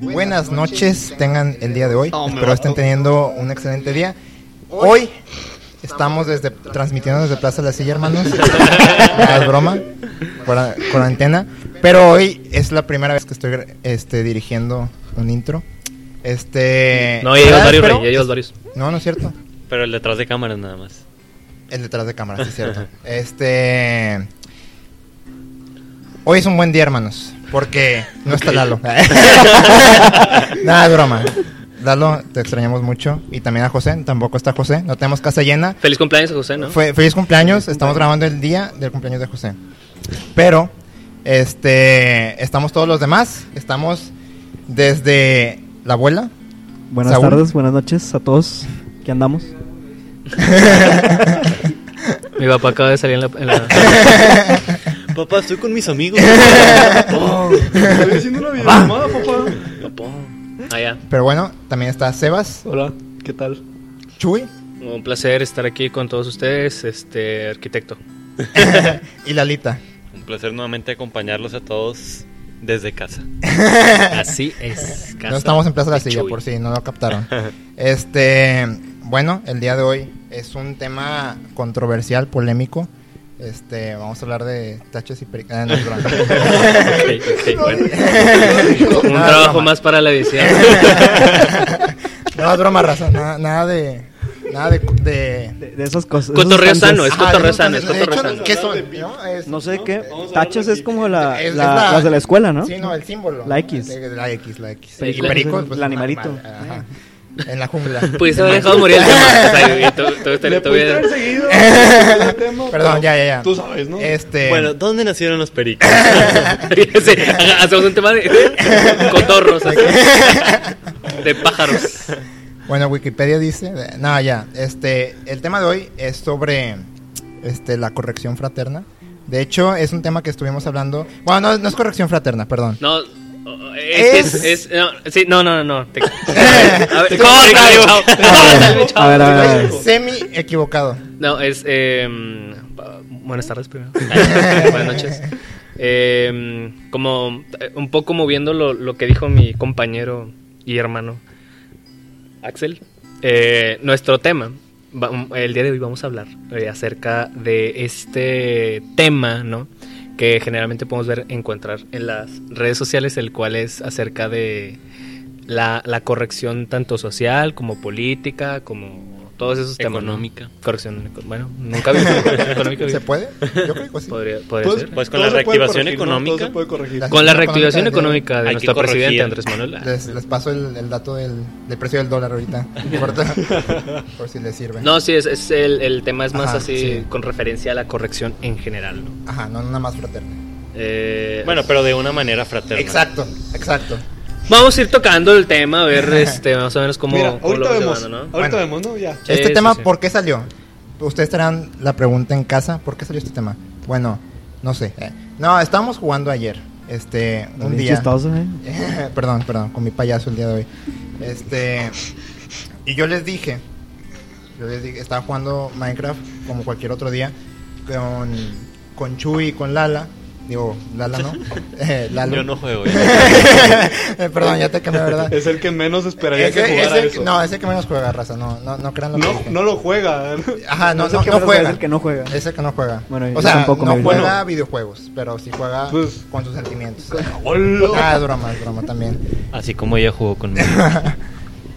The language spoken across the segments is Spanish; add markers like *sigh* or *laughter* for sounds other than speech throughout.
Buenas noches tengan el día de hoy. Espero estén teniendo un excelente día. Hoy estamos desde transmitiendo desde Plaza de la Silla, hermanos. *laughs* Ya es broma. Cuarentena. Pero hoy es la primera vez que estoy este, dirigiendo un intro. Este. No, ya llevas varios, Rey, ya llevas varios. No, no es cierto. Pero el detrás de cámaras nada más. El detrás de cámara, sí es cierto. *laughs* Este. Hoy es un buen día, hermanos. Porque no está Lalo. *laughs* Nada broma. Lalo, te extrañamos mucho. Y también a José. Tampoco está José. No tenemos casa llena. Feliz cumpleaños a José, ¿no? Fue, feliz cumpleaños. Estamos grabando el día del cumpleaños de José. Pero, este. Estamos todos los demás. Estamos desde la abuela. Buenas Saúl. tardes, buenas noches a todos. ¿Qué andamos? *laughs* Mi papá acaba de salir en la... en la- *laughs* Papá, estoy con mis amigos. *laughs* Estoy haciendo una videollamada, papá. Ah, ya. Pero bueno, también está Sebas, Hola, ¿qué tal? Chuy Un placer estar aquí con todos ustedes, este arquitecto. y Lalita. Un placer nuevamente acompañarlos a todos desde casa. Así es. No estamos en Plaza de la de Silla, Chuy. por si no lo captaron. Este, bueno, el día de hoy es un tema controversial, polémico. Este, vamos a hablar de taches y pericas. Ah, no, es *laughs* broma. Ok, ok, *laughs* bueno. Un Nada, trabajo broma. más para la edición. *laughs* No, es broma, raza. Nada, nada de. Nada de. de De, de esas cosas. esos Cotorreo sano, es cotorreo sano, es cotorreo hecho, sano. ¿Qué son? ¿No? Es- No sé qué. De es como la, Es- es la- la- las de la escuela, ¿no? Sí, no, el símbolo. La X. La X, la X. Perico y perico, el- pues, el animalito. animal, Ajá. En la jungla. Pudiste haber dejado morir el tema. O sea, y todo- estaría- seguido el tema, Perdón, ya, ya, ya. Tú sabes, ¿no? Este. Bueno, ¿dónde nacieron los pericos? *laughs* *laughs* Sí, hacemos un tema de *laughs* cotorros aquí. De pájaros. Bueno, Wikipedia dice, no, ya, este, el tema de hoy es sobre, este, la corrección fraterna. De hecho, es un tema que estuvimos hablando, bueno, no, no es corrección fraterna, perdón. No, es, Es- es, es- no, sí, no, no, no, no. Te- a. A ver, a ver. Semi equivocado. No, es. Eh, buenas tardes primero. *laughs* buenas noches. Eh, como eh, un poco moviendo lo, lo que dijo mi compañero y hermano Axel. eh, nuestro tema. va- El día de hoy vamos a hablar eh, acerca de este tema, ¿no? Que generalmente podemos ver, encontrar en las redes sociales, el cual es acerca de la, la corrección tanto social como política, como todos esos temas. ¿no? Económica. Corrección, bueno, nunca vi corrección *laughs* económica. ¿Se puede? Yo creo que sí. Podría, podría Pues, ser. Pues con la reactivación económica. Todo se puede corregir. La- Con la reactivación económica de nuestro corregir. presidente Andrés Manuel. Les, les paso el, el dato del, del precio del dólar ahorita, *laughs* por si les sirve. No, sí, es, es el, el tema es más Ajá, así sí. con referencia a la corrección en general. ¿no? Ajá, no nada más fraterna. Eh, Bueno, pero de una manera fraterna. Exacto, exacto. Vamos a ir tocando el tema, a ver *laughs* este, más o menos cómo, Mira, cómo lo ahorita vamos vemos. llevando, ¿no? Ahorita Bueno. vemos, ¿no? Ya. Sí, este sí, tema, sí. ¿por qué salió? Ustedes traerán la pregunta en casa, ¿por qué salió este tema? Bueno, no sé. eh. No, estábamos jugando ayer, este, un Bien día. chistoso, ¿eh? *laughs* perdón, perdón, con mi payaso el día de hoy. Este, y yo les dije, yo les dije, estaba jugando Minecraft como cualquier otro día con, con Chuy y con Lala. Digo, Lala no. *laughs* Eh, Lalo. Yo no juego. *laughs* Eh, perdón, ya te cambié, ¿verdad? *laughs* Es el que menos esperaría Ese- que jugara no, ese que menos juega, raza. No, no, no crean lo que no, dije. no lo juega. Ajá, no, Es el no, que no menos juega. es el que no juega. Es el que no juega. Bueno, o sea, tampoco no juega Bueno. videojuegos, pero sí juega Pues- con sus sentimientos. Ah, es broma, es broma también. Así como ella jugó conmigo.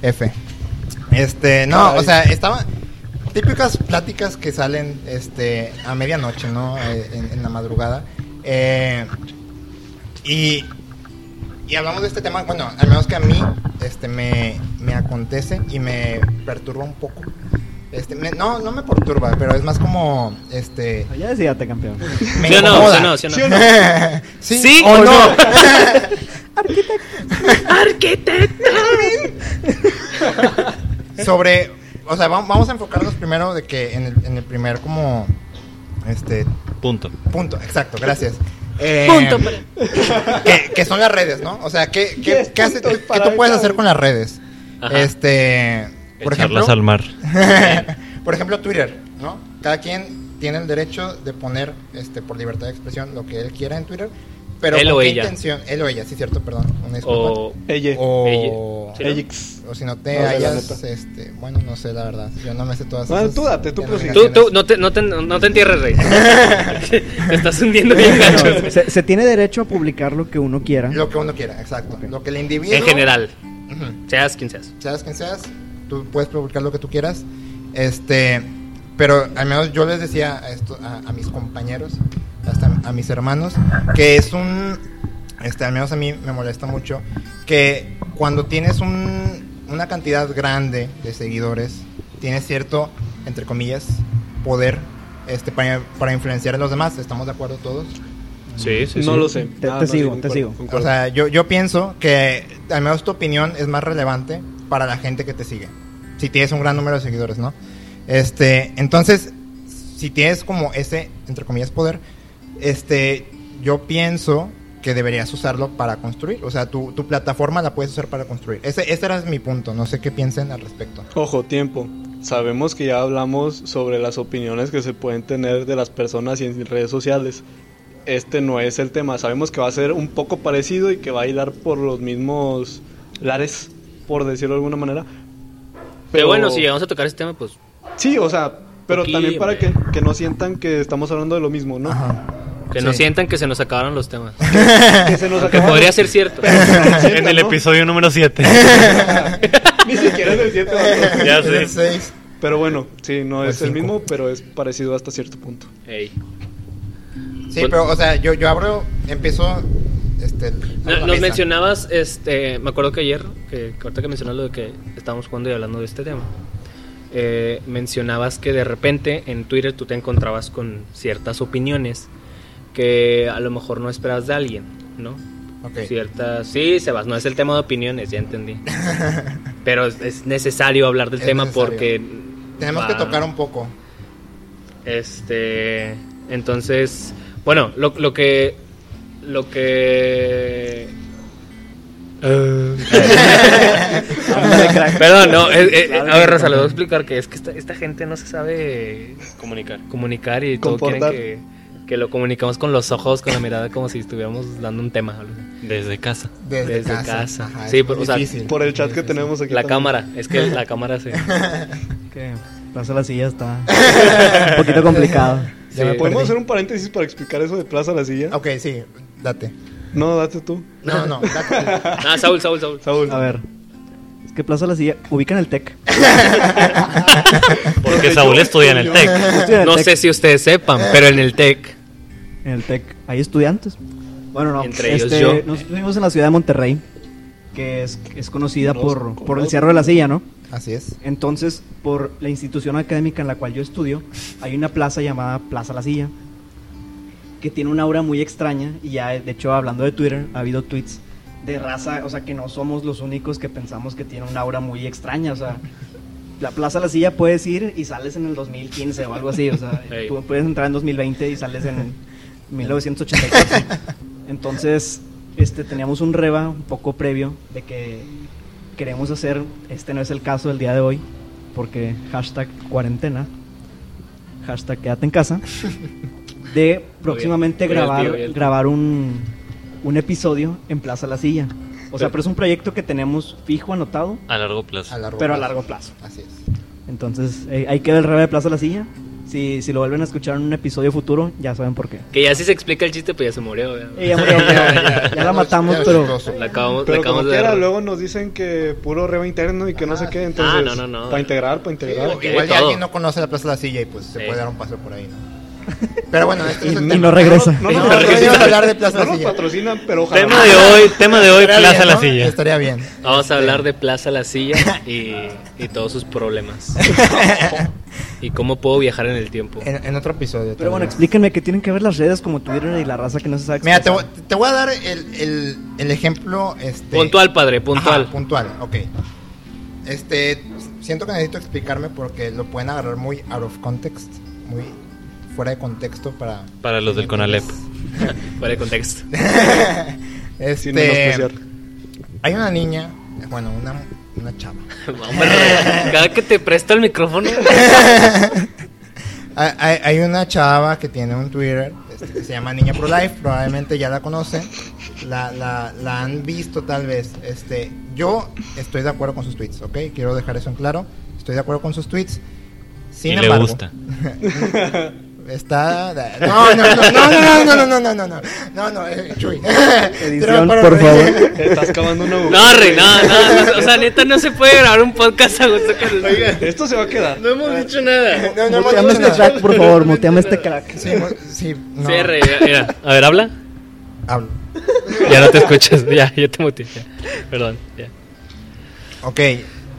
F. Este, no, Ay. o sea, estaba típicas pláticas que salen este a medianoche, ¿no? Eh, En, en la madrugada. Eh, y y hablamos de este tema, bueno, al menos que a mí este me, me acontece y me perturba un poco. Este, me- no, no me perturba, pero es más como este Ya decíate, campeón. me ¿Sí o no? ¿Sí o no? ¿Sí o no? ¿Sí o no? *laughs* ¿Sí, ¿Sí o o no? *laughs* ¡Arquitecto! sobre, o sea, va- vamos a enfocarnos primero de que en el, en el primer como, este, Punto. punto, exacto, gracias. Eh, Punto que, que son las redes, ¿no? O sea, ¿qué, *laughs* qué, qué, hace- qué tú puedes hacer con las redes? Ajá. Este, por ejemplo, Echarlas al mar. *laughs* por ejemplo, Twitter, ¿no? Cada quien tiene el derecho de poner, este, por libertad de expresión, lo que él quiera en Twitter. Pero Él ¿con o qué ella. intención? Él o ella, sí, cierto, perdón. Una. O Ella. O, Ella. Sí, ¿no? Ellix. o si no te No hayas, este, bueno, no sé la verdad. Yo no me sé todas esas tú date, tú. Tú, tú, no te, no te, no te entierres, rey. *laughs* te estás hundiendo bien No, gacho. se, se tiene derecho a publicar lo que uno quiera. Lo que uno quiera, exacto. Lo que el individuo... En general, seas quien seas. seas quien seas, tú puedes publicar lo que tú quieras. Este, pero al menos yo les decía a, esto, a, a mis compañeros, a mis hermanos, que es un, este, al menos a mí me molesta mucho, que cuando tienes un, una cantidad grande de seguidores, tienes cierto, entre comillas, poder este, para, para influenciar a los demás. ¿Estamos de acuerdo todos? Sí, sí, no sí. lo sé. Te- Ah, te no, sigo, sí, te sigo. O sea, yo, yo pienso que al menos tu opinión es más relevante para la gente que te sigue. Si tienes un gran número de seguidores, ¿no? Este, entonces, si tienes como ese, entre comillas, poder, este, yo pienso que deberías usarlo para construir. O sea, tu, tu plataforma la puedes usar para construir. Ese, ese era mi punto. No sé qué piensen al respecto. Ojo, tiempo. Sabemos que ya hablamos sobre las opiniones que se pueden tener de las personas y en redes sociales. Este no es el tema. Sabemos que va a ser un poco parecido y que va a hilar por los mismos lares, por decirlo de alguna manera. Pero bueno, si llegamos a tocar ese tema, pues Sí, o sea, pero Poquillo, también para que, que no sientan que estamos hablando de lo mismo, ¿no? Ajá. Que no Sí. sientan que se nos acabaron los temas. *laughs* Que se nos Que acabaron. podría ser cierto. *laughs* En el episodio número 7. *laughs* Ni siquiera es el 7 Ya el sé. seis. Pero bueno, sí, no es el mismo, pero es parecido hasta cierto punto. Ey. Sí, Bueno. pero, o sea, yo, yo abro, empiezo, este... No- Nos mesa. mencionabas, este, me acuerdo que ayer, que, que ahorita que mencionas lo de que estábamos jugando y hablando de este tema, eh, mencionabas que de repente en Twitter tú te encontrabas con ciertas opiniones que a lo mejor no esperas de alguien, ¿no? Ok. Ciertas, sí, Sebas, no es el tema de opiniones, ya entendí. *laughs* Pero es, es necesario hablar del Es tema necesario. porque Tenemos que tocar un poco. Este, entonces, bueno, lo, lo que, lo que, *laughs* perdón, no, eh, eh, a ver, Rosa, le voy a explicar que es que esta, esta gente no se sabe Comunicar. comunicar y todo quieren que, que lo comunicamos con los ojos, con la mirada, como si estuviéramos dando un tema. Desde casa. Desde, Desde casa. casa. Ajá, Sí, o sea, Por el chat que tenemos aquí. La también. cámara, es que la *laughs* cámara se... Que Plaza La Silla está *laughs* un poquito complicado. Sí. ¿Podemos perdí. hacer un paréntesis para explicar eso de Plaza La Silla? Ok, sí, date. No, date tú. No, no, date. *laughs* Ah, Saúl, Saúl, Saúl. Saúl. A ver. Es que Plaza La Silla ubican el TEC. Porque Saúl estudia en el TEC. En No sé si ustedes sepan, pero en el TEC En el TEC hay estudiantes. Bueno, no. Entre ellos este, yo. Nosotros vivimos en la ciudad de Monterrey, que es, es conocida por, por el. Cerro de la Silla, ¿no? Así es. Entonces, por la institución académica en la cual yo estudio, hay una plaza llamada Plaza La Silla, que tiene una aura muy extraña. Y ya, de hecho, hablando de Twitter, ha habido tweets de raza, o sea, que no somos los únicos que pensamos que tiene una aura muy extraña, o sea. La Plaza La Silla puedes ir y sales en el 2015 o algo así, o sea, tú puedes entrar en 2020 y sales en 1984. *laughs* Entonces, este, teníamos un reba un poco previo de que queremos hacer, este no es el caso del día de hoy, porque hashtag cuarentena, hashtag quédate en casa, *laughs* de próximamente Voy grabar, tío, tío. grabar un, un episodio en Plaza La Silla. O sea, Pero- pero es un proyecto que tenemos fijo anotado, A largo plazo. A largo pero a largo plazo. Así es. Entonces, eh, ahí queda el reba de Plaza La Silla. Si, si lo vuelven a escuchar en un episodio futuro, ya saben por qué. Que ya si se explica el chiste, pues ya se murió. ya murió, ya, ya la matamos, Ya pero... La acabamos, la Pero acabamos como de quiera, luego nos dicen que puro reba interno y que no sé qué, entonces... Ah, no, no, no. Para integrar, para Sí, integrar. o- igual ya todo. alguien no conoce la Plaza de la Silla y pues se Sí. puede dar un paseo por ahí, ¿no? Pero bueno, este Y, es el y no regresa. No, No, no, no, no, queríamos hablar de Plaza no la nos Silla. patrocinan, pero ojalá. Tema de hoy, tema de hoy, Plaza bien, La ¿no? Silla. Estaría bien. Vamos a hablar de Plaza La Silla y, y todos sus problemas. *laughs* *laughs* y cómo puedo viajar en el tiempo. En, en otro episodio. Pero bueno, vez. explíquenme qué tienen que ver las redes como Twitter y la raza que no se sabe Mira, te, te voy a dar el, el, el ejemplo. Este, Puntual, padre, puntual. Ajá, puntual, ok. Este, siento que necesito explicarme porque lo pueden agarrar muy out of context, muy fuera de contexto para... Para los del Conalep. *laughs* Fuera de contexto. *laughs* Sin este, hay una niña, bueno, una una chava. *laughs* Hombre, cada que te presto el micrófono. Hay, hay- una chava que tiene un Twitter este, que se llama Niña Pro Life, probablemente ya la conocen, la, la, la han visto tal vez. Este, yo estoy de acuerdo con sus tweets, ¿ok? Quiero dejar eso en claro. Estoy de acuerdo con sus tweets. Sin y le embargo, gusta. *laughs* Está. No, no, no, no, no, no, no, no, no, no, no, no, no, eh, Chuy. Edición, por favor. Estás cavando una No, Rey, no, no, no, O sea, neta, no se puede grabar un podcast a gusto con Esto se va a quedar. No hemos dicho nada. No, no, Muteame este nada. crack, por favor, muteame este crack. Sí, sí, no. Sí, Rey, mira. A ver, habla. Hablo. Ya no te escuchas. Ya, ya te muteé. Perdón. Ya. Ok,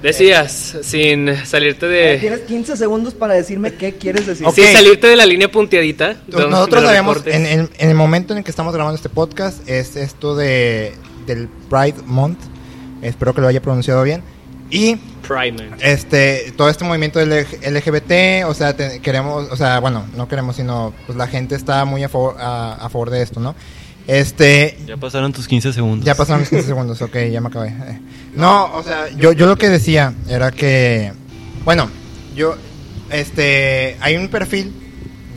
Decías, sin salirte de. Tienes 15 segundos para decirme qué quieres decir. Ok. Sin salirte de la línea punteadita. Nosotros reportes. en, en- en el momento en el que estamos grabando este podcast, es esto de del Pride Month. Espero que lo haya pronunciado bien. Y Primer. este todo este movimiento del LGBT, o sea, te- queremos, o sea, bueno, no queremos, sino pues la gente está muy a favor, a, a favor de esto, ¿no? Este, Ya pasaron tus 15 segundos. ya pasaron los 15 segundos, ok, ya me acabé. Eh, No, o sea, yo, yo lo que decía era que, bueno, yo, este, hay un perfil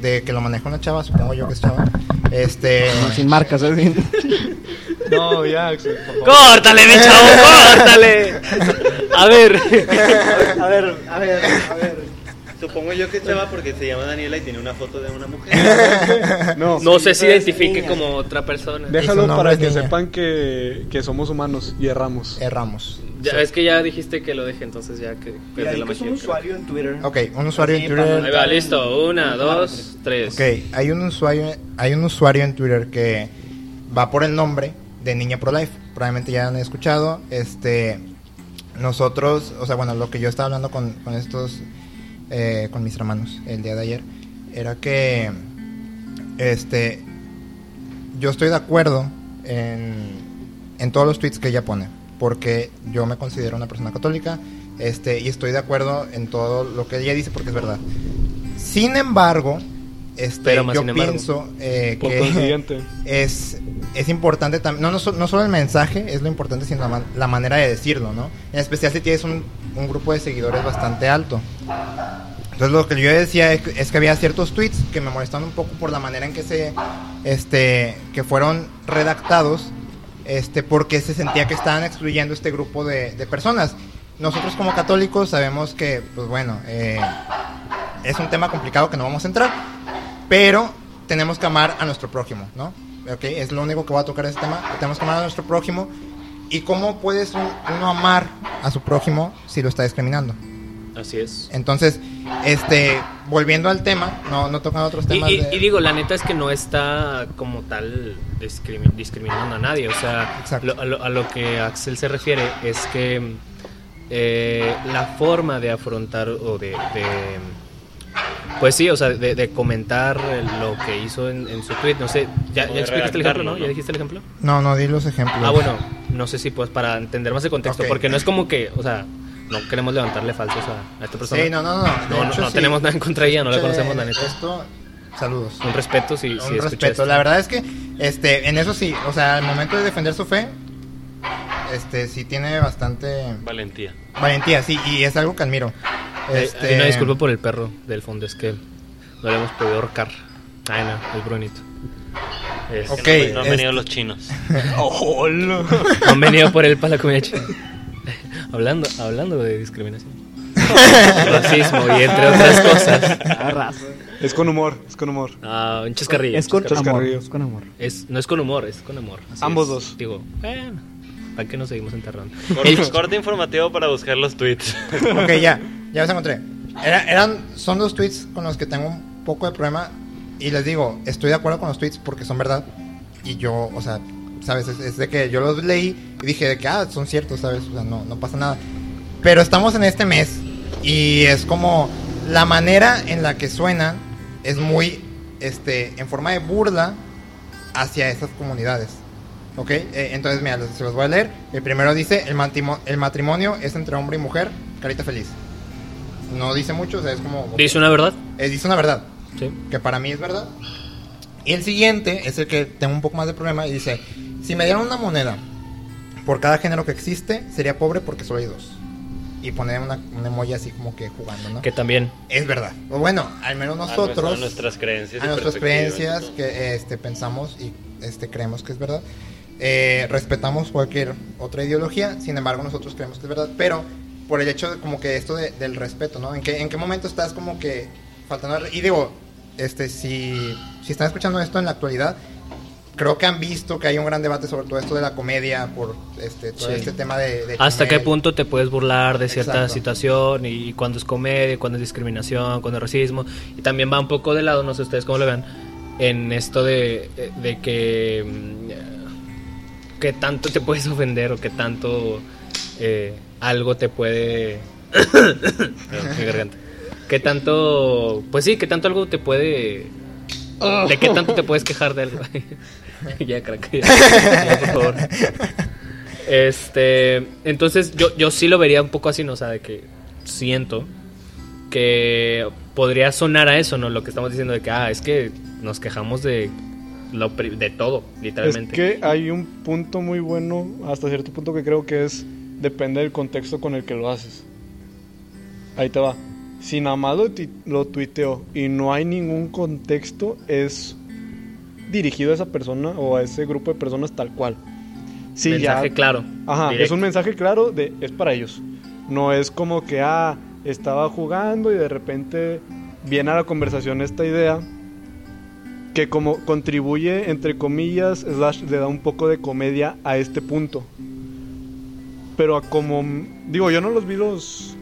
de que lo maneja una chava, supongo yo que es chava, este, No, sin marcas, ¿eh? *laughs* No, ya, Axel, por favor. ¡Córtale, mi chavo! ¡Córtale! *laughs* *laughs* A ver. A ver, a ver, a ver. Supongo yo que es chava porque se llama Daniela y tiene una foto de una mujer. *laughs* No, No sé si identifique niña. como otra persona. Déjalo para es que niña. sepan que, que somos humanos y erramos. erramos. Ya, es que ya dijiste que lo deje, entonces ya que Mira, la es un magia. usuario en Twitter. Ok, un usuario en Twitter. Ahí va, listo. Una, dos, tres. Ok, hay un usuario, hay un usuario en Twitter que va por el nombre de Niña Pro Life. Probablemente ya han escuchado. Este, nosotros, o sea, bueno, lo que yo estaba hablando con, con estos, eh, con mis hermanos el día de ayer, era que, este, yo estoy de acuerdo en, en todos los tweets que ella pone, porque yo me considero una persona católica, este, y estoy de acuerdo en todo lo que ella dice porque es verdad. Sin embargo, este, Pero más yo sin embargo. pienso eh, que es, es importante también, no, no, no solo el mensaje es lo importante, sino la, man- la manera de decirlo, ¿no? En especial si tienes un, un grupo de seguidores bastante alto. Entonces lo que yo decía es es que había ciertos tweets que me molestaban un poco por la manera en que se, este, que fueron redactados, este, porque se sentía que estaban excluyendo este grupo de, de personas. Nosotros como católicos sabemos que, pues bueno, eh, es un tema complicado que no vamos a entrar, pero tenemos que amar a nuestro prójimo, ¿no? Ok, es lo único que voy a tocar este tema. Tenemos que amar a nuestro prójimo. ¿Y cómo puedes un- uno amar a su prójimo si lo está discriminando? Así es. Entonces, este, volviendo al tema, no, no tocando otros temas. y- de- y digo, la neta es que no está como tal discrimi- discriminando a nadie. O sea, lo- a, lo, a lo que Axel se refiere es que eh, la forma de afrontar o de, de- pues sí, o sea, de, de comentar lo que hizo en, en su tweet, no sé, ya, explicaste el ejemplo, ¿no? ¿Ya dijiste el ejemplo? No, no di los ejemplos. Ah, bueno, no sé si pues para entender más el contexto, porque no es como que, o sea, no queremos levantarle falsos a, a esta persona. Sí, no, no, no. No, no, hecho, no sí. tenemos nada en contra de ella, no la conocemos, la neta. Esto, saludos. Un respeto si, si un respeto. esto. La verdad es que, este, en eso sí, o sea, al momento de defender su fe, este, sí tiene bastante Valentía. valentía, sí, y es algo que admiro. Eh, Este, hay una disculpa por el perro del fondo, es que no le hemos podido ahorcar. Ay, no, es Brunito. Es- Ok. Que no, no han este- venido los chinos. *laughs* No han venido por él para la comida china. *laughs* hablando, hablando de discriminación. *laughs* Racismo y entre otras cosas. Ah. Es con humor, es con humor. Ah, un chascarrillo. Es con chascarrillo. amor. Es con amor. Es- no es con humor, es con amor. así Ambos es. dos. Digo, bueno, ¿para qué nos seguimos enterrando? Corte, El- corte informativo para buscar los tweets. Ok, ya, ya los encontré. Era- eran, son dos tweets con los que tengo un poco de problema. Y les digo, estoy de acuerdo con los tweets porque son verdad. Y yo, o sea, ¿sabes? Es, es de que yo los leí y dije de que, ah, son ciertos, ¿sabes? O sea, no, no pasa nada. Pero estamos en este mes y es como la manera en la que suenan es muy, este, en forma de burla hacia esas comunidades. ¿Ok? Eh, entonces, mira, los- se los voy a leer. El primero dice, el, el matrimonio es entre hombre y mujer, carita feliz. No dice mucho, o sea, es como... ¿Dice una verdad? eh, dice una verdad, Sí. que para mí es verdad. Y el siguiente es el que tengo un poco más de problema y dice, si me dieran una moneda por cada género que existe, sería pobre porque solo hay dos. y poner una, un emoji así como que jugando, ¿no? Que también. Es verdad. O bueno, al menos A nosotros a nuestras creencias. a nuestras creencias que este, pensamos y este, creemos que es verdad. Eh, respetamos cualquier otra ideología, sin embargo nosotros creemos que es verdad, pero por el hecho de como que esto de- del respeto, ¿no? ¿En qué, ¿En qué momento estás como que faltando? al- Y digo, este, si, si están escuchando esto en la actualidad, creo que han visto que hay un gran debate sobre todo esto de la comedia, por este, todo Sí. este tema de... de ¿Hasta qué punto te puedes burlar de cierta Exacto. situación? Y cuándo es comedia, cuándo es discriminación, cuándo es racismo. Y también va un poco de lado, no sé ustedes cómo lo vean, en esto de, de que. mm, que tanto te puedes ofender o que tanto eh, algo te puede. *coughs* *coughs* Perdón, mi garganta. Que tanto. Pues sí, que tanto algo te puede. ¿De qué tanto te puedes quejar de algo? *laughs* ya, crack. Ya, ya, por favor. Este, entonces yo, yo sí lo vería un poco así, ¿no? O sea, de que siento que podría sonar a eso, ¿no? Lo que estamos diciendo de que, ah, es que nos quejamos de, lo, de todo, Es literalmente. que hay un punto muy bueno, hasta cierto punto que creo que es, depende del contexto con el que lo haces. Ahí te va. Si nada más lo, lo tuiteo y no hay ningún contexto, es dirigido a esa persona o a ese grupo de personas tal cual. Si Mensaje ya, claro. Ajá, es un mensaje claro de es para ellos. No es como que ah, estaba jugando y de repente viene a la conversación esta idea que como contribuye entre comillas slash le da un poco de comedia a este punto. Pero a como digo, yo no los vi los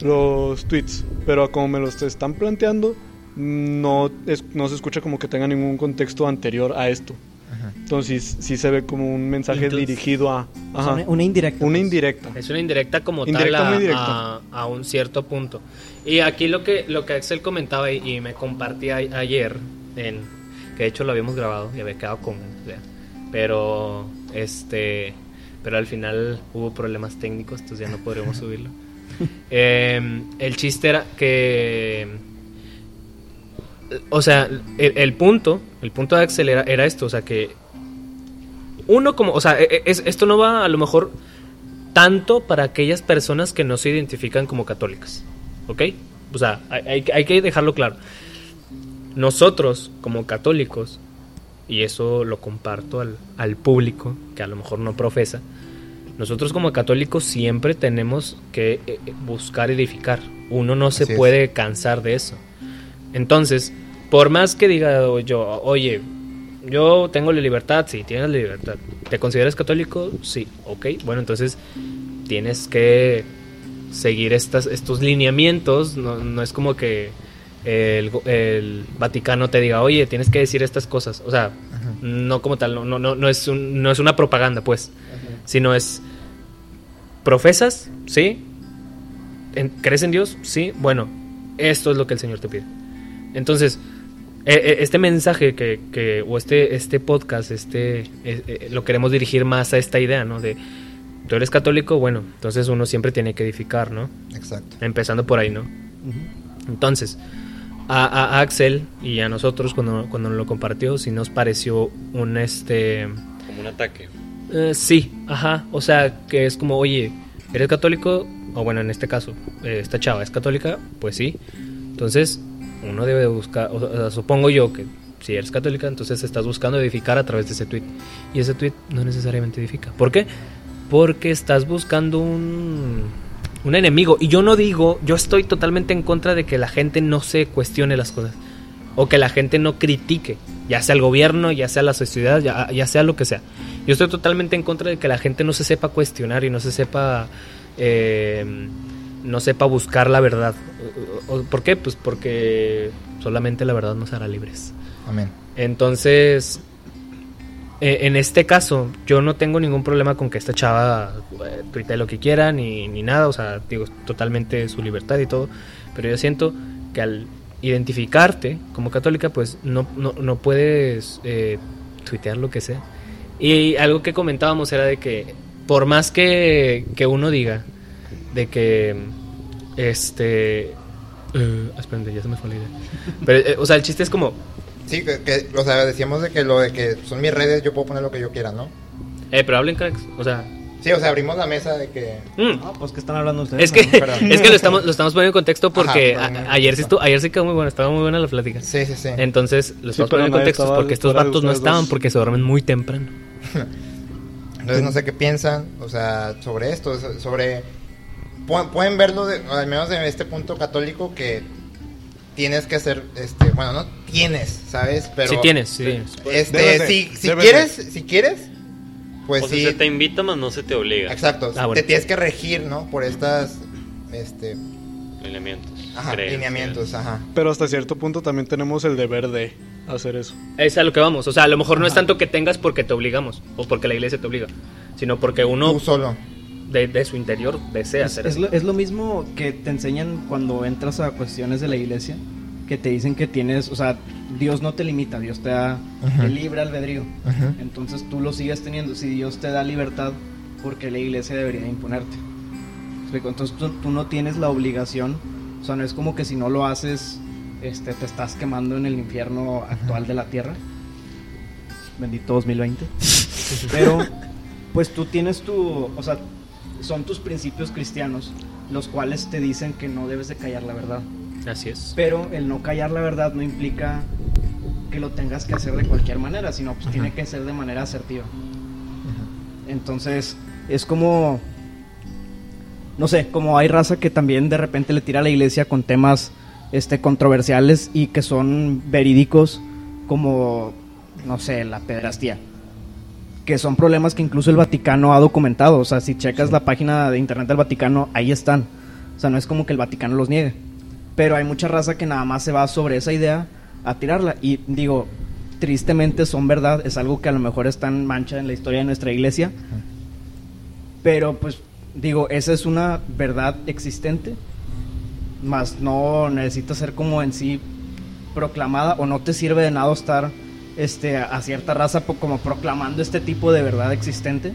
los tweets, pero como me los están planteando no es- no se escucha como que tenga ningún contexto anterior a esto. Entonces sí se ve como un mensaje Entonces- dirigido a ajá, una, una indirecta. una pues. indirecta. Es una indirecta como Indirecta, tal a, a- a un cierto punto. Y aquí lo que, lo que Axel comentaba y, y me compartía a- ayer, en, que de hecho lo habíamos grabado y había quedado con... o sea, pero, este, pero al final hubo problemas técnicos, entonces ya no podremos *laughs* subirlo. *laughs* Eh, el chiste era que... O sea, el, punto, el punto de Axel era, esto, o sea que uno como, o sea, e- e- es- esto no va a lo mejor tanto para aquellas personas que no se identifican como católicas, ¿ok? O sea, hay, que dejarlo claro. Nosotros como católicos, y eso lo comparto al público que a lo mejor no profesa, nosotros como católicos siempre tenemos que eh, eh, buscar edificar. Uno no se es. puede cansar de eso. Entonces, por más que diga yo, oye, yo tengo la libertad, sí, tienes la libertad. ¿Te consideras católico? Sí, ok. Bueno, entonces tienes que seguir estas, estos lineamientos. No, no es como que el, Vaticano te diga, oye, tienes que decir estas cosas. O sea, no como tal, no, no, no, no es, un- no es una propaganda, pues. Sino es, ¿profesas? Sí. ¿En- ¿Crees en Dios? Sí. Bueno, esto es lo que el Señor te pide. Entonces, eh, eh, este mensaje que, que- o este, este podcast, este, eh, lo queremos dirigir más a esta idea, ¿no? De, tú eres católico, bueno, entonces uno siempre tiene que edificar, ¿no? Exacto. Empezando por ahí, ¿no? Entonces, a, a Axel y a nosotros cuando, cuando nos lo compartió, sí nos pareció un este... Como un ataque. Eh, sí, ajá, o sea, que es como, oye, ¿eres católico? O bueno, en este caso, eh, esta chava es católica, pues sí. Entonces, uno debe buscar, o sea, supongo yo que si eres católica, entonces estás buscando edificar a través de ese tweet. Y ese tweet no necesariamente edifica. ¿Por qué? Porque estás buscando un, un enemigo. Y yo no digo, yo estoy totalmente en contra de que la gente no se cuestione las cosas. O que la gente no critique. Ya sea el gobierno, ya sea la sociedad, ya, ya sea lo que sea. Yo estoy totalmente en contra de que la gente no se sepa cuestionar y no se sepa... eh, no sepa buscar la verdad. ¿Por qué? Pues porque solamente la verdad nos hará libres. Amén. Entonces, eh, en este caso, yo no tengo ningún problema con que esta chava eh, tuitee lo que quiera ni, ni nada, o sea, digo, totalmente su libertad y todo, pero yo siento que al identificarte como católica, pues no, no, no puedes eh, tuitear lo que sea. Y algo que comentábamos era de que, por más que, que uno diga, de que, este... espérate, ya se me fue la idea. Pero, eh, o sea, el chiste es como, Sí, que, que, o sea, decíamos de que lo de que son mis redes, yo puedo poner lo que yo quiera, ¿no? Eh, pero hablen cracks. O sea, Sí, o sea, abrimos la mesa de que... Mm. No, pues que están hablando ustedes. Es que, ¿no? Perdón. es que lo estamos, lo estamos poniendo en contexto porque Ajá, a- perdón. ayer, sí estuvo- ayer sí quedó muy bueno, estaba muy buena la plática. Sí, sí, sí. Entonces, lo Sí, estamos poniendo en contexto porque estos vatos no estaban dos. porque se duermen muy temprano. *laughs* Entonces no sé qué piensan, o sea, sobre esto, so- sobre... pu- Pueden verlo, de- al menos de este punto católico, que tienes que hacer, este, bueno, no tienes, ¿sabes? Pero... sí tienes, sí tienes. Este, si, quieres, si quieres, pues o sea, sí. se te invita, más no se te obliga. Exacto, Ah, bueno. te tienes que regir, ¿no? Por estas, este, Lineamientos. ajá, lineamientos, ajá. Pero hasta cierto punto también tenemos el deber de hacer eso. Es a lo que vamos. O sea, a lo mejor no es tanto que tengas porque te obligamos o porque la iglesia te obliga, sino porque uno Tú solo. de, de su interior desea Es, hacer es eso. lo, es lo mismo que te enseñan cuando entras a cuestiones de la iglesia, que te dicen que tienes, o sea, Dios no te limita, Dios te da el libre albedrío. Ujú. Entonces tú lo sigues teniendo. Si Dios te da libertad, porque la iglesia debería imponerte? Entonces tú, tú no tienes la obligación, o sea, no es como que si no lo haces, este, te estás quemando en el infierno actual de la tierra. Bendito 2020. *laughs* Pero, pues tú tienes tu, o sea, son tus principios cristianos, los cuales te dicen que no debes de callar la verdad. Así es. Pero el no callar la verdad no implica que lo tengas que hacer de cualquier manera, sino pues tiene que ser de manera asertiva. Entonces, es como no sé, como hay raza que también de repente le tira a la iglesia con temas este controversiales y que son verídicos como no sé, la pedrastía. Que son problemas que incluso el Vaticano ha documentado, o sea, si checas la página de internet del Vaticano, ahí están. O sea, no es como que el Vaticano los niegue. Pero hay mucha raza que nada más se va sobre esa idea a tirarla. Y digo, tristemente son verdad, es algo que a lo mejor está en mancha en la historia de nuestra iglesia. Pero pues digo, esa es una verdad existente, más no necesita ser como en sí proclamada o no te sirve de nada estar este, a cierta raza como proclamando este tipo de verdad existente.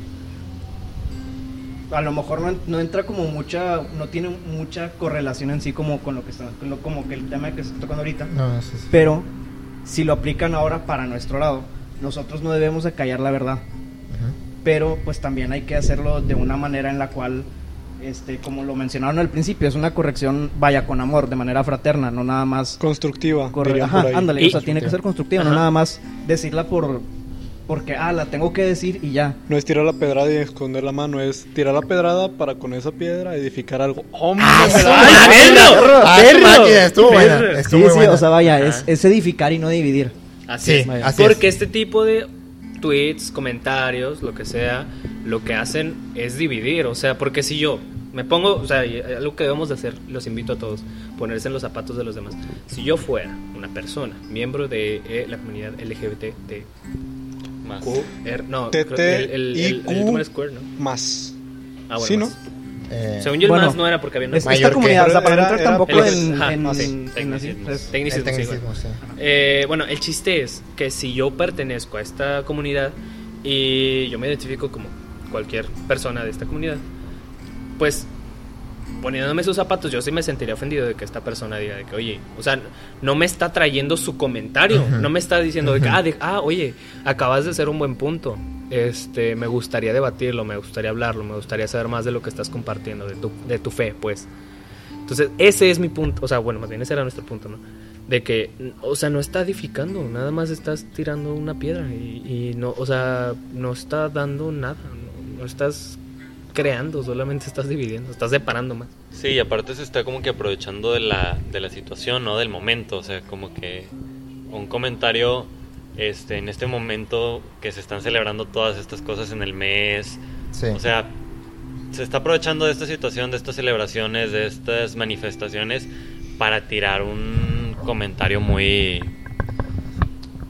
A lo mejor no, no entra como mucha, no tiene mucha correlación en sí como con lo que está, como que el tema que se está tocando ahorita. No, sé. si- Pero si lo aplican ahora para nuestro lado, nosotros no debemos de callar la verdad. Ujú. Pero pues también hay que hacerlo de una manera en la cual, este, como lo mencionaron al principio, es una corrección, vaya, con amor, de manera fraterna, no nada más... Constructiva. corre- Ajá, ándale, Y- o sea, tiene que ser constructiva, no Ajá. nada más decirla por... Porque, ah, la tengo que decir y ya. No es tirar la pedrada y esconder la mano, es tirar la pedrada para con esa piedra edificar algo. ¡Hombre! Ah, estuvo buena. Perro. Estuvo Sí, sí, buena. o sea, vaya, es, es edificar y no dividir. Así Sí, es. así Porque es. este tipo de tweets, comentarios, lo que sea, lo que hacen es dividir. O sea, porque si yo me pongo, o sea, algo que debemos de hacer, los invito a todos, ponerse en los zapatos de los demás. Si yo fuera una persona, miembro de eh, la comunidad LGBT, de Más. Q, R, no, T, T, el, el, I, el, el Square, ¿no? Más. Ah, bueno, Sí, ¿no? más. Eh, Según yo el Bueno, más no era porque había una Es- Mayor esta que- comunidad, o sea, para entrar era- tampoco era- en... en- sí, en tecnicismos. el Tecnicismo, sí, bueno. sí. Eh, bueno, el chiste es que si yo pertenezco a esta comunidad y yo me identifico como cualquier persona de esta comunidad, pues poniéndome sus zapatos, yo sí me sentiría ofendido de que esta persona diga de que, oye, o sea, no me está trayendo su comentario, no me está diciendo de que, ah, de- ah, oye, acabas de hacer un buen punto, este, me gustaría debatirlo, me gustaría hablarlo, me gustaría saber más de lo que estás compartiendo, de tu, de tu fe, pues. Entonces, ese es mi punto, o sea, bueno, más bien ese era nuestro punto, ¿no? De que, o sea, no está edificando, nada más estás tirando una piedra y, y no, o sea, no está dando nada, no, no estás creando, solamente estás dividiendo, estás separando más. Sí, y aparte se está como que aprovechando de la, de la situación, ¿no? Del momento, o sea, como que un comentario este, en este momento que se están celebrando todas estas cosas en el mes, Sí. o sea, se está aprovechando de esta situación, de estas celebraciones, de estas manifestaciones para tirar un comentario muy,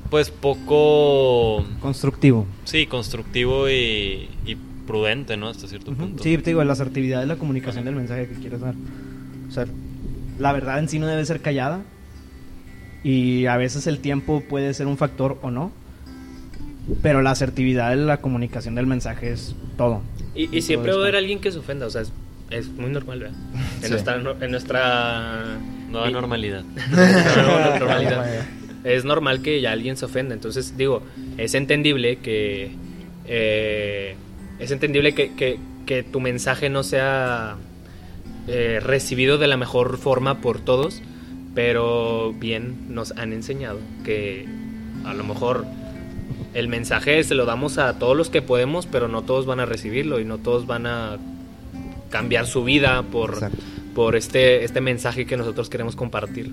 pues poco, Constructivo. sí, constructivo y, y prudente, ¿no? Hasta cierto punto. Sí, te digo, la asertividad de la comunicación del mensaje que quieres dar. O sea, la verdad en sí no debe ser callada. Y a veces el tiempo puede ser un factor o no. Pero la asertividad de la comunicación del mensaje es todo. Y, y siempre va a haber alguien que se ofenda, o sea, es, es muy normal, ¿verdad? En, Sí. nuestra, en nuestra... Nueva y- normalidad. *laughs* *laughs* nueva normalidad. Es normal que ya alguien se ofenda, entonces digo, es entendible que... eh, es entendible que, que- que tu mensaje no sea eh, recibido de la mejor forma por todos, pero bien nos han enseñado que a lo mejor el mensaje se lo damos a todos los que podemos, pero no todos van a recibirlo y no todos van a cambiar su vida por, Exacto. por este, este mensaje que nosotros queremos compartir.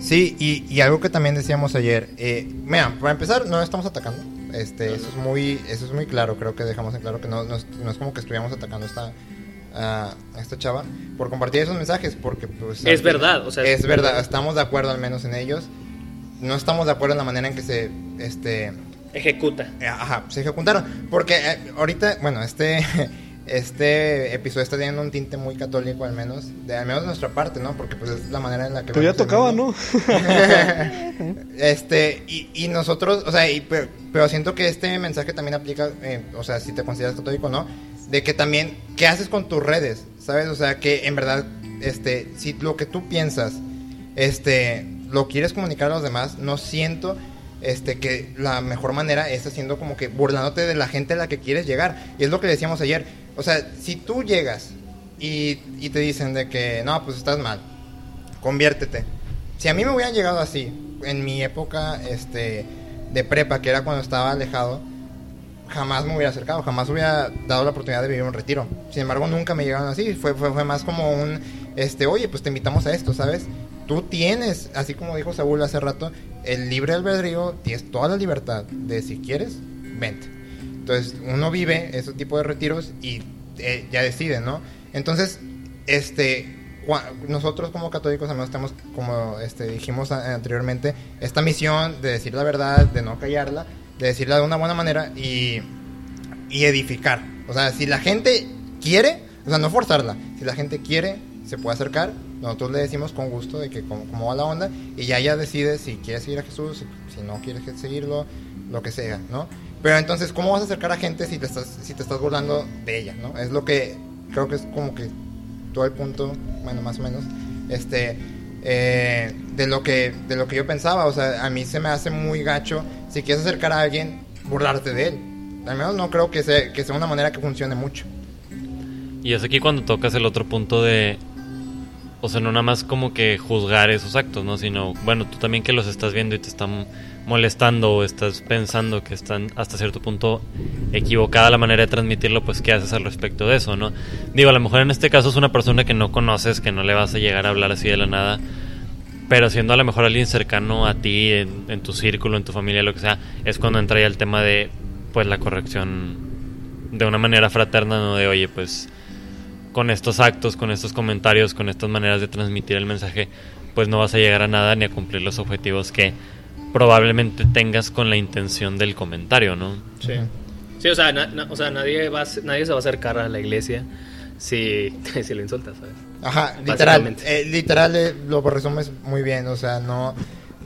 Sí, y, y algo que también decíamos ayer, eh, mira, para empezar, no estamos atacando. Este, eso es muy, eso es muy claro, creo que dejamos en claro que no, no es, no es como que estuviéramos atacando a esta, a a esta chava por compartir esos mensajes, porque pues, Es verdad, o sea, es verdad, estamos de acuerdo al menos en ellos. No estamos de acuerdo en la manera en que se, este, Ejecuta. eh, Ajá, se ejecutaron. Porque eh, ahorita, bueno, este, este episodio está teniendo un tinte muy católico, al menos, de, al menos de nuestra parte, ¿no? Porque pues es la manera en la que... Pero ya tocaba. ¿no? *laughs* este, y, y nosotros, o sea, y- pero, pero siento que este mensaje también aplica, eh, o sea, si te consideras católico o no, de que también, ¿qué haces con tus redes? ¿Sabes? O sea, que en verdad, este, si lo que tú piensas, este, lo quieres comunicar a los demás, no siento, este, que la mejor manera es haciendo como que burlándote de la gente a la que quieres llegar. Y es lo que decíamos ayer. O sea, si tú llegas y, te dicen de que, no, pues estás mal, conviértete. Si a mí me hubieran llegado así, en mi época este, de prepa, que era cuando estaba alejado, jamás me hubiera acercado, jamás hubiera dado la oportunidad de vivir un retiro. Sin embargo, nunca me llegaron así. Fue más como un, este, oye, pues te invitamos a esto, ¿sabes? Tú tienes, así como dijo Saúl hace rato, el libre albedrío, tienes toda la libertad de si quieres, vente. Entonces, uno vive ese tipo de retiros y eh, ya decide, ¿no? Entonces, este, nosotros como católicos menos tenemos, como este, dijimos anteriormente, esta misión de decir la verdad, de no callarla, de decirla de una buena manera y, y edificar. O sea, si la gente quiere, o sea, no forzarla, si la gente quiere, se puede acercar, nosotros le decimos con gusto de que cómo va la onda y ya ella decide si quiere seguir a Jesús, si, si no quiere seguirlo, lo que sea, ¿no? Pero entonces, ¿cómo vas a acercar a gente si te estás, si te estás burlando de ella, ¿no? Es lo que creo que es como que todo el punto, bueno, más o menos, este, eh, de lo que, de lo que yo pensaba. O sea, a mí se me hace muy gacho si quieres acercar a alguien, burlarte de él. Al menos no creo que sea, que sea una manera que funcione mucho. Y es aquí cuando tocas el otro punto de. O sea, no nada más como que juzgar esos actos, ¿no? Sino, bueno, tú también que los estás viendo y te están molestando o estás pensando que están hasta cierto punto equivocada la manera de transmitirlo, pues ¿qué haces al respecto de eso, no? Digo, a lo mejor en este caso es una persona que no conoces, que no le vas a llegar a hablar así de la nada, pero siendo a lo mejor alguien cercano a ti, en, en tu círculo, en tu familia, lo que sea, es cuando entra ya el tema de, pues, la corrección de una manera fraterna, ¿no? De, oye, pues, con estos actos, con estos comentarios, con estas maneras de transmitir el mensaje, pues no vas a llegar a nada ni a cumplir los objetivos que probablemente tengas con la intención del comentario, ¿no? Sí. Sí, o sea, na- na- o sea nadie, va nadie se va a acercar a la iglesia si, *laughs* si lo insultas, ¿sabes? Ajá, literal. Eh, literal eh, lo resumes muy bien. O sea, no.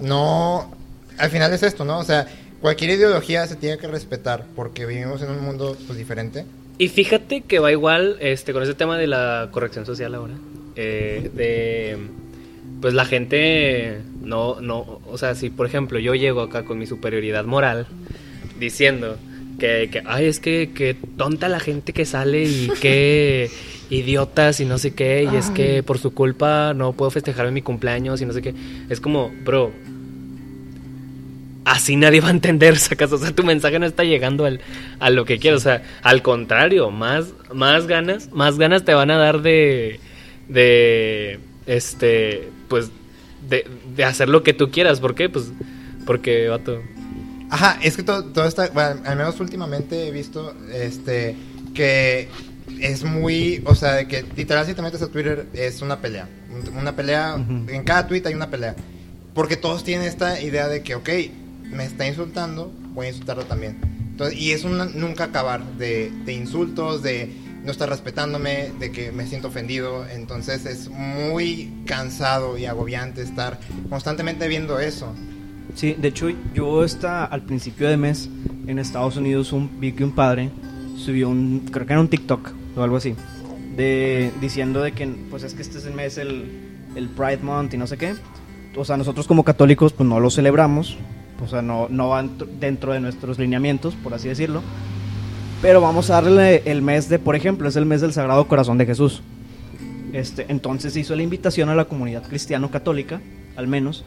No. Al final es esto, ¿no? O sea, cualquier ideología se tiene que respetar porque vivimos en un mundo pues diferente. Y fíjate que va igual este con ese tema de la corrección social ahora. eh, de pues la gente no no o sea si por ejemplo yo llego acá con mi superioridad moral diciendo que, que ay es que, que tonta la gente que sale y *laughs* que idiotas y no sé qué y es que por su culpa no puedo festejar mi cumpleaños y no sé qué es como bro así nadie va a entender, *laughs* sacas. O sea, tu mensaje no está llegando al, a lo que quieres. O sea, al contrario, más, más ganas, más ganas te van a dar de, de, este, pues, de, de hacer lo que tú quieras. ¿Por qué? Pues, porque, vato. Ajá, es que todo, todo está, bueno, al menos últimamente he visto, este, que es muy, o sea, de que literal si te metes a Twitter es una pelea, Un- una pelea, en cada tweet hay una pelea, porque todos tienen esta idea de que, ok, me está insultando, voy a insultarlo también. Entonces, y es un nunca acabar de, de insultos, de no estar respetándome, de que me siento ofendido, entonces es muy cansado y agobiante estar constantemente viendo eso. Sí, de hecho yo está al principio de mes en Estados Unidos un, vi que un padre subió un, creo que era un TikTok o algo así, de diciendo de que pues es que este es el mes el, el Pride Month y no sé qué. O sea, nosotros como católicos pues no lo celebramos, o sea, no, no van dentro de nuestros lineamientos, por así decirlo. Pero vamos a darle el mes de, por ejemplo, es el mes del Sagrado Corazón de Jesús. Este, entonces hizo la invitación a la comunidad cristiano-católica, al menos,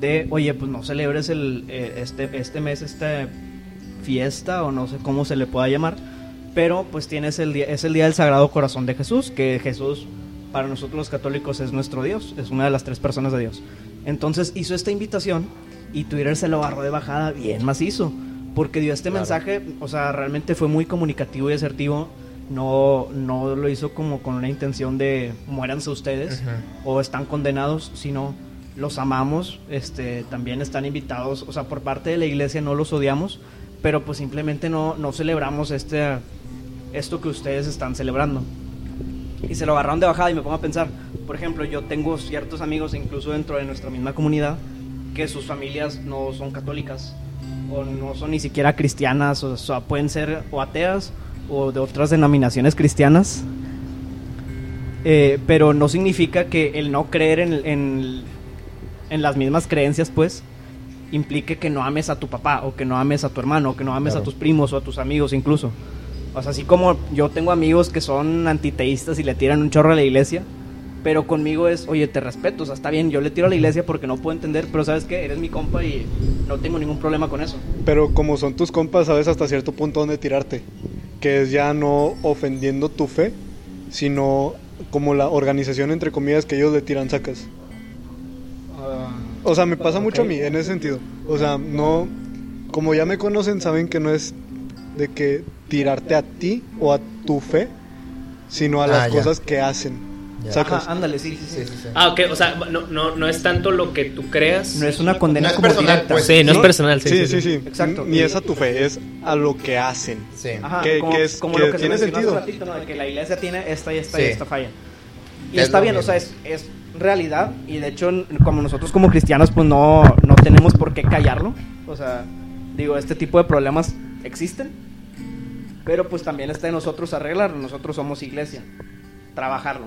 de, oye, pues no celebres el, eh, este, este mes, esta fiesta, o no sé cómo se le pueda llamar, pero pues tienes el día, es el día del Sagrado Corazón de Jesús, que Jesús para nosotros los católicos es nuestro Dios, es una de las tres personas de Dios. Entonces hizo esta invitación y Twitter se lo agarró de bajada bien macizo, porque dio este mensaje, o sea, realmente fue muy comunicativo y asertivo. No, no lo hizo como con una intención de muéranse ustedes o están condenados, sino los amamos, este, también están invitados, o sea, por parte de la iglesia no los odiamos, pero pues simplemente no, no celebramos este, esto que ustedes están celebrando. Y se lo agarraron de bajada y me pongo a pensar, por ejemplo, yo tengo ciertos amigos, incluso dentro de nuestra misma comunidad, que sus familias no son católicas o no son ni siquiera cristianas, o sea, pueden ser o ateas o de otras denominaciones cristianas. Eh, pero no significa que el no creer en, en, en las mismas creencias, pues, implique que no ames a tu papá o que no ames a tu hermano o que no ames Claro. a tus primos o a tus amigos incluso. O sea, así como yo tengo amigos que son antiteístas y le tiran un chorro a la iglesia, pero conmigo es, oye, te respeto, o sea, está bien, yo le tiro a la iglesia porque no puedo entender, pero sabes que eres mi compa y no tengo ningún problema con eso. Pero como son tus compas, sabes hasta cierto punto dónde tirarte. Que es ya no ofendiendo tu fe, sino como la organización, entre comillas, que ellos le tiran sacas. O sea, me pasa mucho a mí en ese sentido. O sea, no. Como ya me conocen, saben que no es de que tirarte a ti o a tu fe, sino a las Ah, cosas que hacen. Ajá, ándale, sí, sí, sí. Sí, sí, sí. Ah, ok, o sea, no, no, no es tanto lo que tú creas. No es una condena No es como personal, directa. pues. Sí, no es No, personal, sí. Sí, sí, sí. Exacto. Ni es a tu fe, es a lo que hacen. Sí. Ajá, Que- como, que es- como que lo que se tiene sentido. ratito, ¿no? De que la iglesia tiene esta y esta Sí. y esta falla. Y Es está bien, o mismo. sea, es, es realidad. Y de hecho, como nosotros como cristianos, pues no, no tenemos por qué callarlo. O sea, digo, este tipo de problemas existen. Pero pues también está en nosotros arreglarlo. Nosotros somos iglesia. Trabajarlo.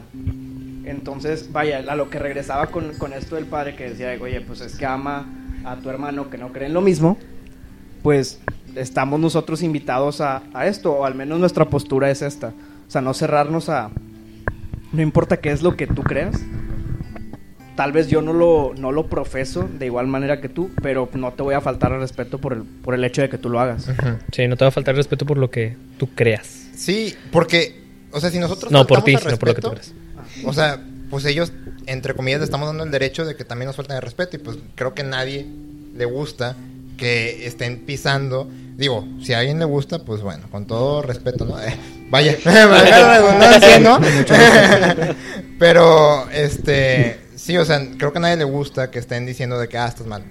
Entonces, vaya, a lo que regresaba con, con esto del padre que decía, oye, pues es que ama a tu hermano que no cree en lo mismo, pues estamos nosotros invitados a, a esto, o al menos nuestra postura es esta. O sea, no cerrarnos a... No importa qué es lo que tú creas. Tal vez yo no lo, no lo profeso de igual manera que tú, pero no te voy a faltar al respeto por el, por el hecho de que tú lo hagas. Ujú. Sí, no te va a faltar respeto por lo que tú creas. Sí, porque, o sea, si nosotros No, por ti, al no por lo que tú respeto, creas. O sea, pues ellos, entre comillas, le estamos dando el derecho de que también nos falten el respeto y pues creo que a nadie le gusta que estén pisando. Digo, si a alguien le gusta, pues bueno, con todo respeto, ¿no? Eh, vaya, *laughs* ¿no? *laughs* Pero, este, sí, o sea, creo que a nadie le gusta que estén diciendo de que, ah, estás mal.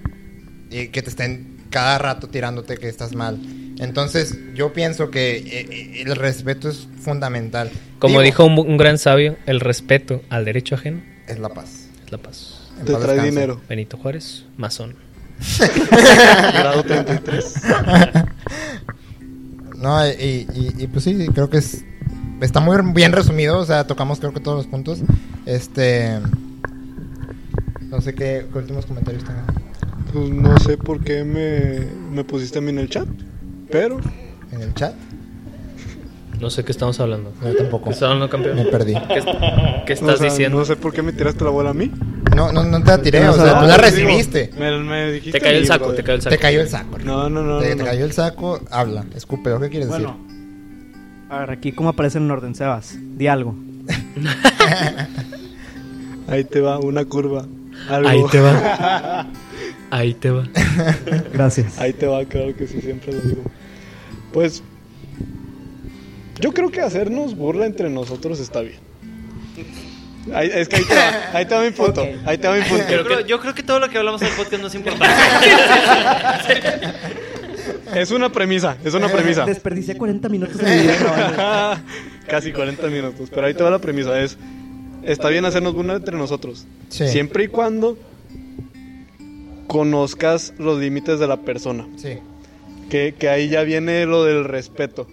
Y que te estén cada rato tirándote que estás mal. Entonces, yo pienso que eh, eh, el respeto es fundamental. Como Digo, dijo un, un gran sabio, el respeto al derecho ajeno Es la paz. es la paz. En Te paz trae dinero. Benito Juárez, masón. *laughs* Grado 33. *laughs* No, y, y- y, pues sí, creo que es está muy bien resumido, o sea, tocamos creo que todos los puntos. Este no sé qué, qué últimos comentarios tengan Pues no sé por qué me, me pusiste a mí en el chat, pero en el chat. No sé qué estamos hablando. No, yo tampoco. ¿Qué estás hablando, campeón? Me perdí. ¿Qué, qué o estás sea, diciendo? no sé por qué me tiraste la bola a mí. No, no, no te la tiré, o sea, tú la recibiste. Me, me dijiste Te cayó el saco, te cayó el saco. Te cayó el saco. No, no, no. te, no, te no. cayó el saco, habla, escúpelo, ¿qué quieres Bueno, decir? a ver, aquí cómo aparece en orden, Sebas. Di algo. *laughs* Ahí te va una curva. Algo. Ahí te va. *laughs* Ahí te va. Gracias. Ahí te va, claro que sí, siempre lo digo. Pues yo creo que hacernos burla entre nosotros está bien. Ahí- es que ahí te va, ahí te va mi punto. Ahí te va mi punto. Yo creo, yo creo que todo lo que hablamos en el podcast no es importante. *laughs* Es una premisa, es una premisa. Desperdicié 40 minutos de mi vida. Casi 40 minutos, pero ahí te va la premisa. Es, está bien hacernos burla entre nosotros. Sí. Siempre y cuando conozcas los límites de la persona. Sí. Que, que ahí ya viene lo del respeto.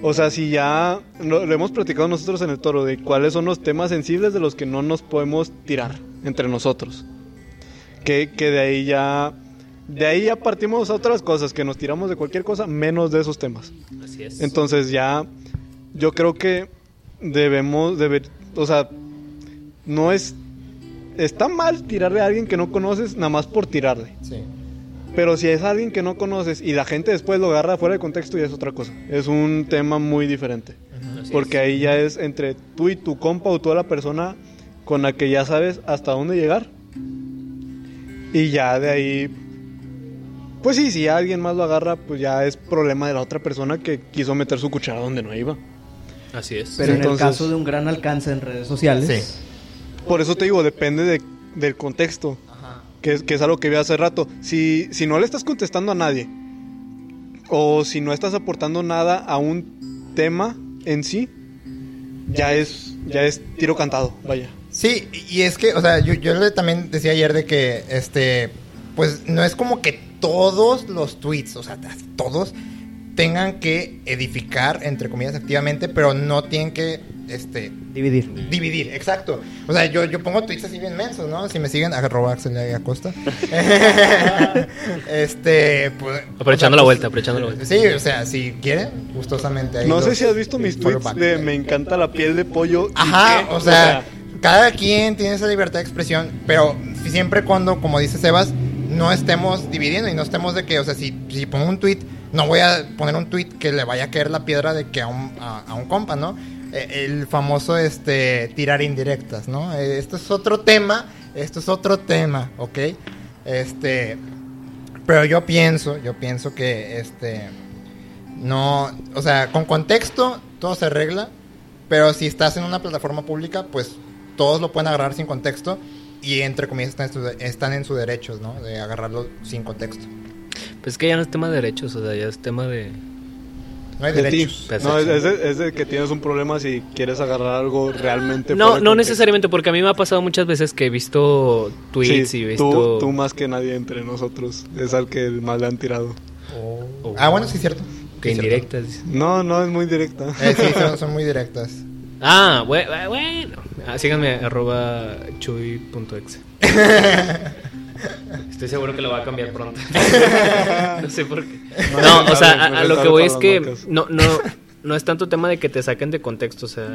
O sea, si ya lo, lo hemos platicado nosotros en el toro, de cuáles son los temas sensibles de los que no nos podemos tirar entre nosotros. Que, que de ahí ya De ahí ya partimos a otras cosas, que nos tiramos de cualquier cosa, menos de esos temas. Así es. Entonces ya yo creo que debemos, debe, o sea, no es, está mal tirarle a alguien que no conoces nada más por tirarle. Sí. Pero si es alguien que no conoces y la gente después lo agarra fuera de contexto, ya es otra cosa. Es un tema muy diferente. Porque ahí ya es entre tú y tu compa o toda la persona con la que ya sabes hasta dónde llegar. Y ya de ahí, pues sí, si alguien más lo agarra, pues ya es problema de la otra persona que quiso meter su cuchara donde no iba. Así es. Pero en entonces- el caso de un gran alcance en redes sociales, Sí. Por eso te digo, depende de- del contexto, que es, que es algo que vi hace rato. Si, si no le estás contestando a nadie, o si no estás aportando nada a un tema en sí, ya es, ya es tiro cantado, vaya. Sí, y es que, o sea, yo, yo le también decía ayer de que, este, pues no es como que todos los tweets, o sea, todos tengan que edificar, entre comillas, activamente, pero no tienen que, este, dividir. dividir, exacto. O sea, yo, yo pongo tweets así bien mensos, ¿no? Si me siguen, arroba Axel Acosta. *laughs* este, pues... Aprovechando o sea, la pues, vuelta, aprovechando la vuelta. Sí, o sea, si quieren, gustosamente ahí No sé los- si has visto mis tweets back. de me encanta la piel de pollo. y Ajá, qué, o sea, cada quien tiene esa libertad de expresión, pero siempre cuando, como dice Sebas, no estemos dividiendo y no estemos de que, o sea, si, si pongo un tweet, no voy a poner un tweet que le vaya a caer la piedra de que a un, a, un compa, ¿no? Eh, El famoso este tirar indirectas, ¿no? Eh, Esto es otro tema, esto es otro tema, ¿ok? Este, pero yo pienso, yo pienso que este no, o sea, con contexto todo se arregla, pero si estás en una plataforma pública, pues todos lo pueden agarrar sin contexto y entre comillas están en, su, están en sus derechos, ¿no? De agarrarlo sin contexto. Pues es que ya no es tema de derechos, o sea, ya es tema de... No hay De derechos. Pues, No, es, de, es de que tienes un problema si quieres agarrar algo realmente. No, no necesariamente, porque a mí me ha pasado muchas veces que he visto tweets Sí, y he tú, visto... tú más que nadie entre nosotros es al que más le han tirado. Oh. Ah, bueno, sí es cierto. que Sí, es cierto. indirectas. No, no es muy directa. Eh, sí, *laughs* son, son muy directas. Ah, bue- bue- bueno. Ah, síganme, arroba chuy.exe. *laughs* Estoy seguro que lo va a cambiar pronto. *laughs* no sé por qué. No, o sea, a, a lo que voy es que no, no, no es tanto tema de que te saquen de contexto, o sea...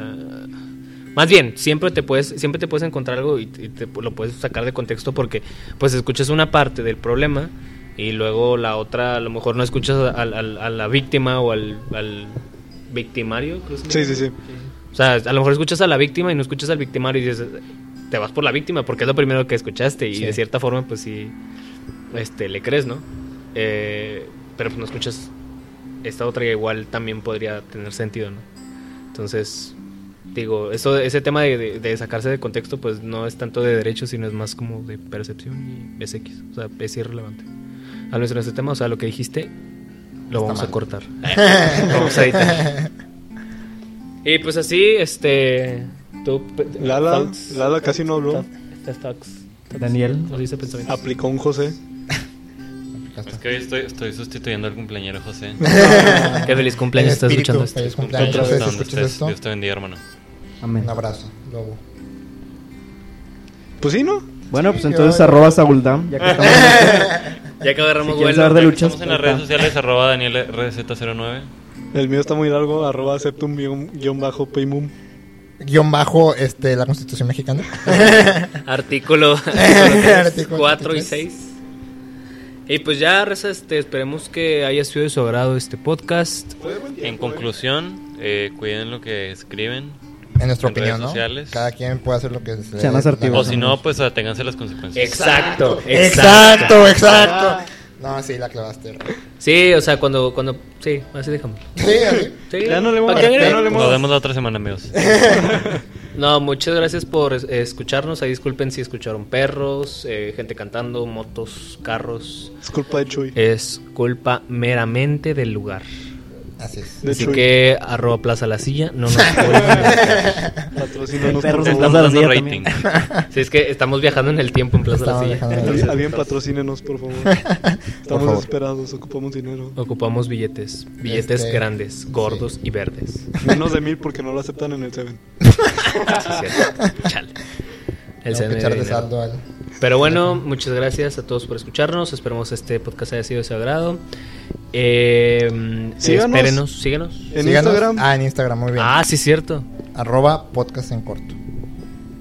Más bien, siempre te puedes, siempre te puedes encontrar algo y, y te lo puedes sacar de contexto porque pues escuchas una parte del problema y luego la otra a lo mejor no escuchas a la víctima o al, al victimario. creo Sí, sí, sí. O sea, a lo mejor escuchas a la víctima y no escuchas al victimario y dices, te vas por la víctima porque es lo primero que escuchaste y Sí. de cierta forma pues sí, este, le crees, ¿no? Eh, pero pues no escuchas esta otra igual también podría tener sentido, ¿no? Entonces, digo, eso, ese tema de, de- de sacarse de contexto pues no es tanto de derecho, sino es más como de percepción y es X, o sea, es irrelevante. Al menos en este tema, o sea, lo que dijiste, lo Está vamos mal. a cortar. *laughs* lo vamos a editar. Y pues así, este. Tú. Lala, thoughts, Lala casi no habló. thoughts, thoughts, thoughts, Daniel. Aplicó un José. Es que hoy estoy, estoy sustituyendo al cumpleañero José. *laughs* Qué feliz cumpleaños estás escuchando esto. feliz cumpleaños. Si escuchas esto. Dios te bendiga, hermano. Amén. Un abrazo, lobo. Pues sí, ¿no? Bueno, pues Sí, entonces arroba Saguldam, ya que estamos *laughs* Ya que agarramos vuelo. saber de luchas. Estamos en las redes sociales, arroba Daniel RZ09. El mío está muy largo, arroba septum guión- bajo peimum. Guión bajo este, la Constitución Mexicana. *laughs* *laughs* Artículo Artículo 4 y 23. 6. Y pues ya, Reza, este, esperemos que haya sido de su agrado este podcast. En conclusión, eh, cuiden lo que escriben. En nuestra En opinión, redes ¿no? sociales. Cada quien puede hacer lo que se le O si no, pues aténganse las consecuencias. Exacto, Exacto, exacto. No, sí, la clavaste. Sí, o sea, cuando, cuando, sí, así dejamos. *laughs* Sí, así. Sí, Ya no le ¿pa' muevas, qué ya no le Nos vemos la otra semana, amigos. *laughs* No, muchas gracias por es- escucharnos. Ahí disculpen si escucharon perros, eh, gente cantando, motos, carros. Es culpa de Chuy. Es culpa meramente del lugar. Así es. De Así que arroba Plaza La Silla, no nos. *laughs* Patrocínanos, por en. Plaza La Silla rating. *laughs* Sí, es que estamos viajando en el tiempo en Plaza La Estamos Silla. en el Entonces, Alguien patrocínenos, por favor. Estamos favor. desesperados, ocupamos dinero. ocupamos billetes, billetes Este, grandes, gordos y verdes. Menos de mil porque no lo aceptan en el Seven. *laughs* Sí, cierto. Chale. El echar de dinero. saldo al. Pero bueno, muchas gracias a todos por escucharnos. Esperemos este podcast haya sido de su agrado. Eh, Síganos. Espérenos, síganos. En Síganos. Instagram. Ah, en Instagram, muy bien. Ah, sí, cierto. Arroba podcast en corto.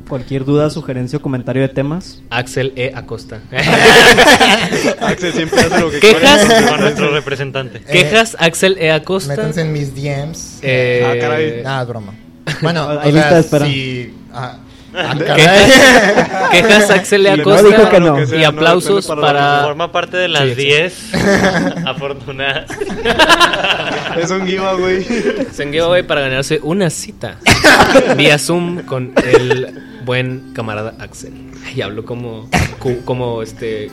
Cualquier duda, sugerencia o comentario de temas, Axel E. Acosta. *laughs* Axel siempre hace lo que ¿Quejas? Con nuestro representante. *laughs* Quejas, Axel E. Acosta. Métanse en mis DMs. Eh, Ah, caray. Nada, es broma. *laughs* Bueno, o sea, si- ah, ah. Quejas, *laughs* quejas, Axel. No Acosta. dijo que no. Sea, Y aplausos para para. Forma parte de las Sí, sí. 10 *laughs* afortunadas. *laughs* Es un giveaway. Se giveaway para ganarse una cita vía Zoom con el buen camarada Axel. Y hablo como, como este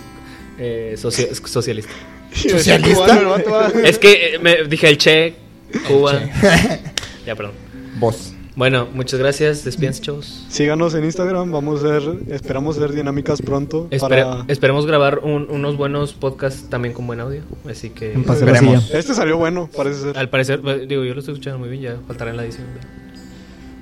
eh, socio- socialista. ¿Socialista? Ah. Es que eh, me dije el Che, Cuba. Ya, perdón. Vos. Bueno, muchas gracias. Despídense, chavos. Síganos en Instagram, vamos a hacer, esperamos hacer dinámicas pronto Espere- para... Esperemos grabar un- unos buenos podcasts también con buen audio. Así que. Silla. Este salió bueno, parece ser. al parecer, eh, digo, yo lo estoy escuchando muy bien. Ya faltará en la edición.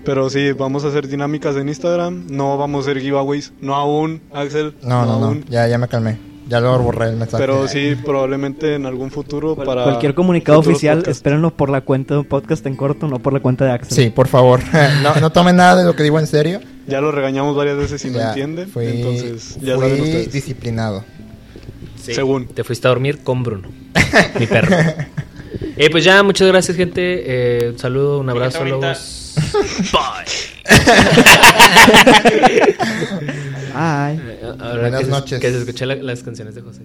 Pero sí, vamos a hacer dinámicas en Instagram, no vamos a hacer giveaways, no aún, Axel. No, no, no. aún. Ya, ya me calmé. Ya lo borré el mensaje. Pero sí, probablemente en algún futuro para... Cualquier comunicado oficial, podcasts. espérenlo por la cuenta de un podcast en corto, no por la cuenta de Axel. Sí, por favor. *laughs* no, no tomen nada de lo que digo en serio. Ya lo regañamos varias veces y no Ya, entiende, fui- entonces ya fui saben ustedes. disciplinado. Sí. Según. Te fuiste a dormir con Bruno, *laughs* mi perro. Eh, pues ya, muchas gracias, gente. Eh, un saludo, un abrazo, lobos. *laughs* Bye. Ay. Eh, ahora Buenas que se- noches. que se escuché la- las canciones de José.